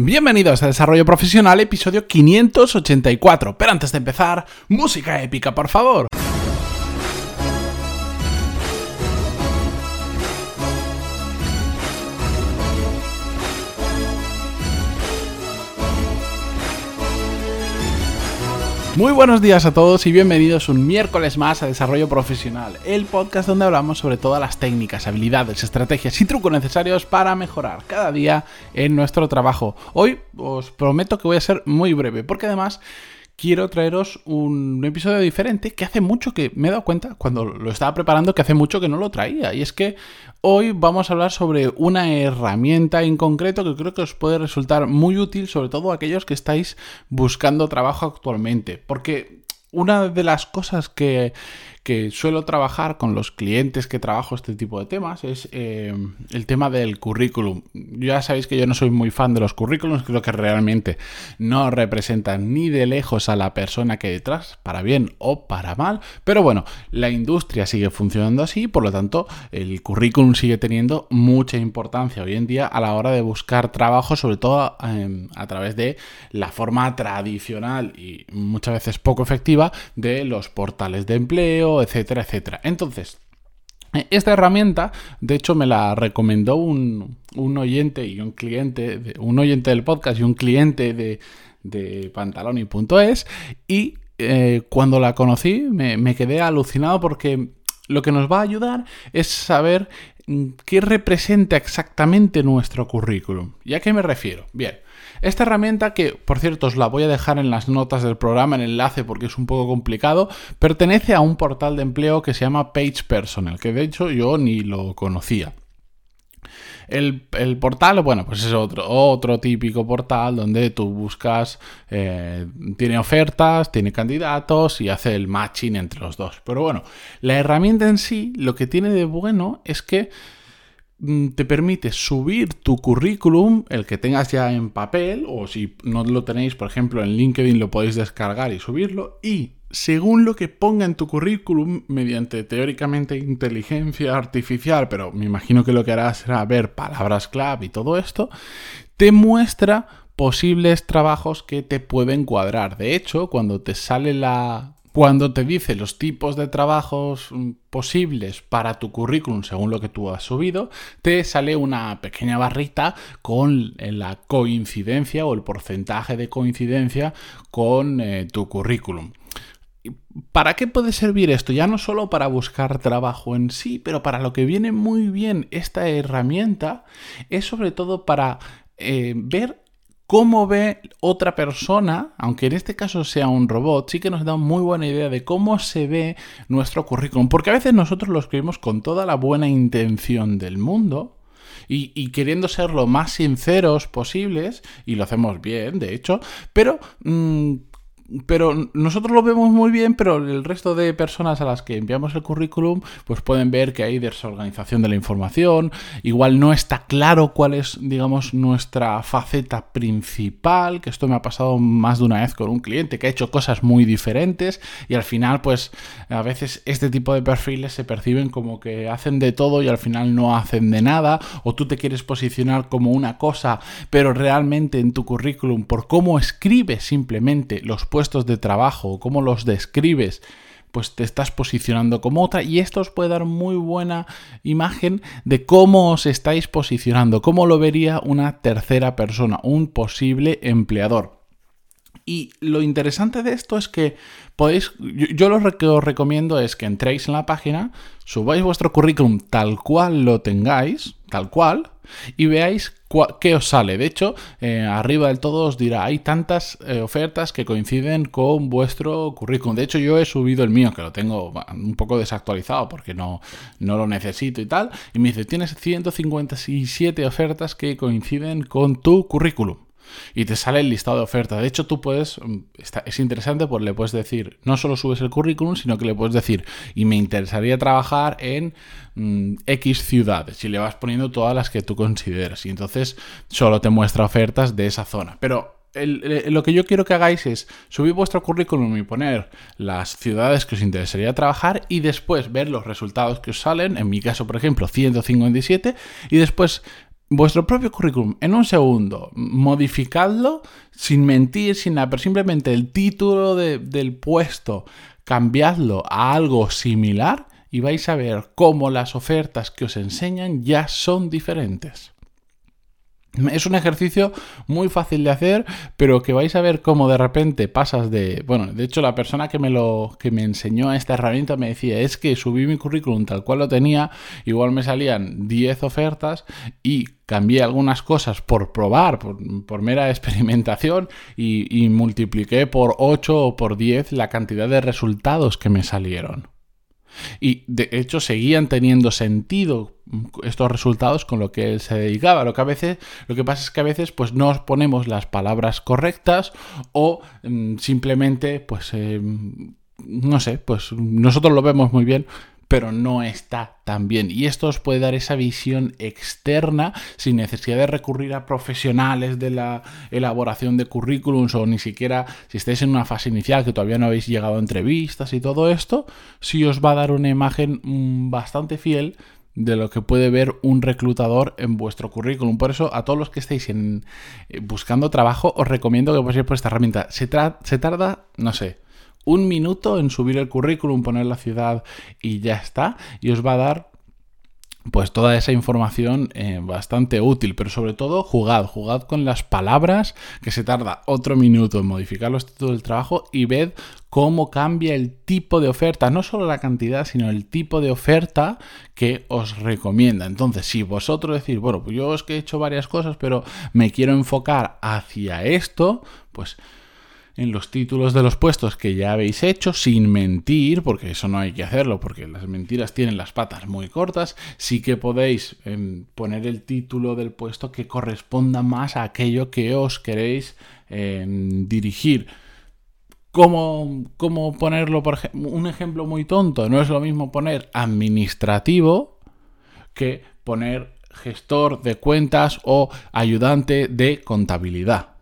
Bienvenidos a Desarrollo Profesional, episodio 584. Pero antes de empezar, música épica, por favor. Muy buenos días a todos y bienvenidos un miércoles más a Desarrollo Profesional, el podcast donde hablamos sobre todas las técnicas, habilidades, estrategias y trucos necesarios para mejorar cada día en nuestro trabajo. Hoy os prometo que voy a ser muy breve, porque además quiero traeros un episodio diferente que hace mucho que me he dado cuenta cuando lo estaba preparando que hace mucho que no lo traía. Y es que hoy vamos a hablar sobre una herramienta en concreto que creo que os puede resultar muy útil, sobre todo aquellos que estáis buscando trabajo actualmente. Porque una de las cosas que, que suelo trabajar con los clientes que trabajo este tipo de temas es eh, el tema del currículum. Ya sabéis que yo no soy muy fan de los currículums, creo que realmente no representan ni de lejos a la persona que hay detrás, para bien o para mal, pero bueno, la industria sigue funcionando así, por lo tanto el currículum sigue teniendo mucha importancia hoy en día a la hora de buscar trabajo, sobre todo em, a través de la forma tradicional y muchas veces poco efectiva de los portales de empleo, etcétera, etcétera. Entonces, eh, esta herramienta, de hecho, me la recomendó un, oyente y un cliente, un oyente del podcast y un cliente de, de pantaloni.es y eh, cuando la conocí me, me quedé alucinado porque lo que nos va a ayudar es saber mm, qué representa exactamente nuestro currículum. ¿Y a qué me refiero? Bien, esta herramienta, que por cierto os la voy a dejar en las notas del programa, en el enlace porque es un poco complicado, pertenece a un portal de empleo que se llama Page Personal, que de hecho yo ni lo conocía. El, portal, bueno, pues es otro, otro típico portal donde tú buscas, eh, tiene ofertas, tiene candidatos y hace el matching entre los dos. Pero bueno, la herramienta en sí, lo que tiene de bueno es que te permite subir tu currículum, el que tengas ya en papel, o si no lo tenéis, por ejemplo, en LinkedIn lo podéis descargar y subirlo, y según lo que ponga en tu currículum, mediante teóricamente inteligencia artificial, pero me imagino que lo que hará será ver palabras clave y todo esto, te muestra posibles trabajos que te pueden cuadrar. De hecho, cuando te sale la cuando te dice los tipos de trabajos mm, posibles para tu currículum según lo que tú has subido, te sale una pequeña barrita con eh, la coincidencia o el porcentaje de coincidencia con eh, tu currículum. ¿Para qué puede servir esto? Ya no solo para buscar trabajo en sí, pero para lo que viene muy bien esta herramienta es sobre todo para eh, ver cómo ve otra persona, aunque en este caso sea un robot, sí que nos da muy buena idea de cómo se ve nuestro currículum. Porque a veces nosotros lo escribimos con toda la buena intención del mundo. Y, queriendo ser lo más sinceros posibles, y lo hacemos bien, de hecho, pero mm, pero nosotros lo vemos muy bien, pero el resto de personas a las que enviamos el currículum, pues pueden ver que hay desorganización de la información, igual no está claro cuál es, digamos, nuestra faceta principal, que esto me ha pasado más de una vez con un cliente que ha hecho cosas muy diferentes y al final, pues a veces este tipo de perfiles se perciben como que hacen de todo y al final no hacen de nada, o tú te quieres posicionar como una cosa, pero realmente en tu currículum, por cómo escribes simplemente los puestos de trabajo cómo los describes, pues te estás posicionando como otra y esto os puede dar muy buena imagen de cómo os estáis posicionando, cómo lo vería una tercera persona, un posible empleador. Y lo interesante de esto es que podéis, yo, lo que os recomiendo es que entréis en la página, subáis vuestro currículum tal cual lo tengáis, tal cual, y veáis qué os sale. De hecho, eh, arriba del todo os dirá, hay tantas eh, ofertas que coinciden con vuestro currículum. De hecho, yo he subido el mío, que lo tengo un poco desactualizado porque no, no lo necesito y tal. Y me dice, tienes 157 ofertas que coinciden con tu currículum y te sale el listado de ofertas. De hecho, tú puedes, mm, es interesante porque le puedes decir, no solo subes el currículum, sino que le puedes decir, y me interesaría trabajar en mm, X ciudades, y le vas poniendo todas las que tú consideras, y entonces solo te muestra ofertas de esa zona. Pero lo que yo quiero que hagáis es subir vuestro currículum y poner las ciudades que os interesaría trabajar y después ver los resultados que os salen, en mi caso por ejemplo 157, y después vuestro propio currículum en un segundo, modificadlo sin mentir, sin nada, pero simplemente el título del puesto, cambiadlo a algo similar y vais a ver cómo las ofertas que os enseñan ya son diferentes. Es un ejercicio muy fácil de hacer, pero que vais a ver cómo de repente pasas de. Bueno, de hecho, la persona que me lo que me enseñó esta herramienta me decía: es que subí mi currículum tal cual lo tenía, igual me salían 10 ofertas y cambié algunas cosas por probar, por, mera experimentación, y, y multipliqué por 8 o por 10 la cantidad de resultados que me salieron. Y de hecho seguían teniendo sentido estos resultados con lo que él se dedicaba. Lo que a veces, lo que pasa es que a veces pues no ponemos las palabras correctas o mm, simplemente pues em, no sé, pues nosotros lo vemos muy bien, pero no está tan bien. Y esto os puede dar esa visión externa sin necesidad de recurrir a profesionales de la elaboración de currículums o ni siquiera si estáis en una fase inicial que todavía no habéis llegado a entrevistas y todo esto, sí os va a dar una imagen mm, bastante fiel de lo que puede ver un reclutador en vuestro currículum. Por eso, a todos los que estéis eh, buscando trabajo, os recomiendo que paséis por esta herramienta. Se tarda, no sé, un minuto en subir el currículum, poner la ciudad y ya está. Y os va a dar pues toda esa información eh, bastante útil, pero sobre todo jugad, jugad con las palabras, que se tarda otro minuto en modificar los títulos del trabajo y ved cómo cambia el tipo de oferta, no solo la cantidad, sino el tipo de oferta que os recomienda. Entonces, si vosotros decís, bueno, pues yo es que he hecho varias cosas, pero me quiero enfocar hacia esto, pues en los títulos de los puestos que ya habéis hecho, sin mentir, porque eso no hay que hacerlo, porque las mentiras tienen las patas muy cortas, sí que podéis em, poner el título del puesto que corresponda más a aquello que os queréis em, dirigir. ¿Cómo, ¿Cómo, ponerlo? Por ejemplo, un ejemplo muy tonto. No es lo mismo poner administrativo que poner gestor de cuentas o ayudante de contabilidad.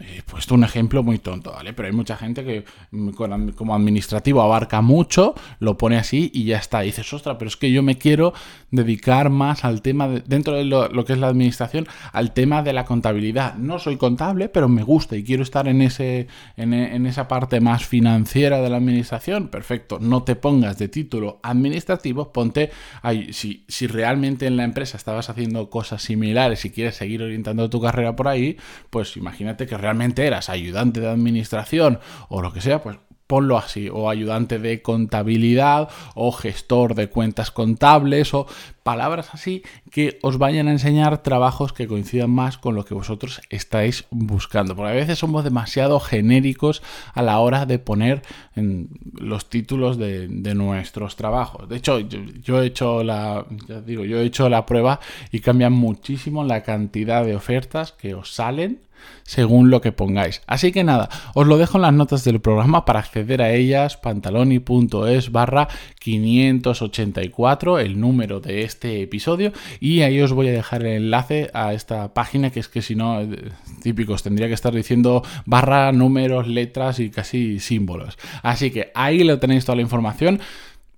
He puesto un ejemplo muy tonto, ¿vale? Pero hay mucha gente que mm, como administrativo abarca mucho, lo pone así y ya está. Dices, ostras, pero es que yo me quiero dedicar más al tema, dentro de lo, que es la administración, al tema de la contabilidad. No soy contable, pero me gusta y quiero estar en, ese, en, esa parte más financiera de la administración. Perfecto, no te pongas de título administrativo, ponte, ahí, si, si realmente en la empresa estabas haciendo cosas similares y quieres seguir orientando tu carrera por ahí, pues imagínate que realmente eras ayudante de administración o lo que sea, pues ponlo así, o ayudante de contabilidad, o gestor de cuentas contables, o palabras así que os vayan a enseñar trabajos que coincidan más con lo que vosotros estáis buscando. Porque a veces somos demasiado genéricos a la hora de poner los títulos de, nuestros trabajos. De hecho, yo, he hecho la, digo, yo he hecho la prueba y cambia muchísimo la cantidad de ofertas que os salen según lo que pongáis. Así que nada, os lo dejo en las notas del programa para acceder a ellas, pantaloni.es barra 584, el número de este episodio, y ahí os voy a dejar el enlace a esta página que es que si no, eh, típicos, tendría que estar diciendo barra, números, letras y casi símbolos. Así que ahí lo tenéis toda la información.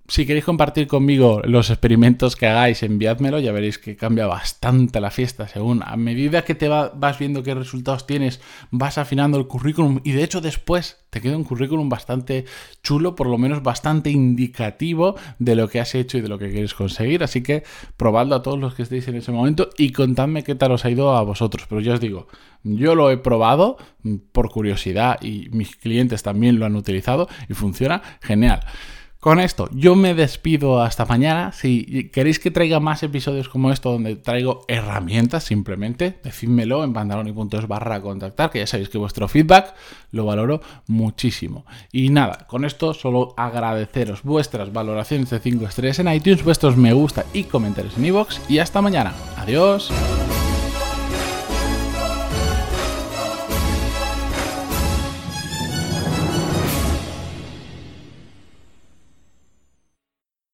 Si queréis compartir conmigo los experimentos que hagáis, enviádmelo, ya veréis que cambia bastante la fiesta según a medida que te vas viendo qué resultados tienes, vas afinando el currículum y de hecho después te queda un currículum bastante chulo, por lo menos bastante indicativo de lo que has hecho y de lo que quieres conseguir, así que probadlo a todos los que estéis en ese momento y contadme qué tal os ha ido a vosotros, pero ya os digo, yo lo he probado por curiosidad y mis clientes también lo han utilizado y funciona genial. Con esto, yo me despido hasta mañana. Si queréis que traiga más episodios como esto, donde traigo herramientas, simplemente decídmelo en pantaloni.es barra contactar, que ya sabéis que vuestro feedback lo valoro muchísimo. Y nada, con esto solo agradeceros vuestras valoraciones de 5 estrellas en iTunes, vuestros me gusta y comentarios en iVoox. Y hasta mañana. Adiós.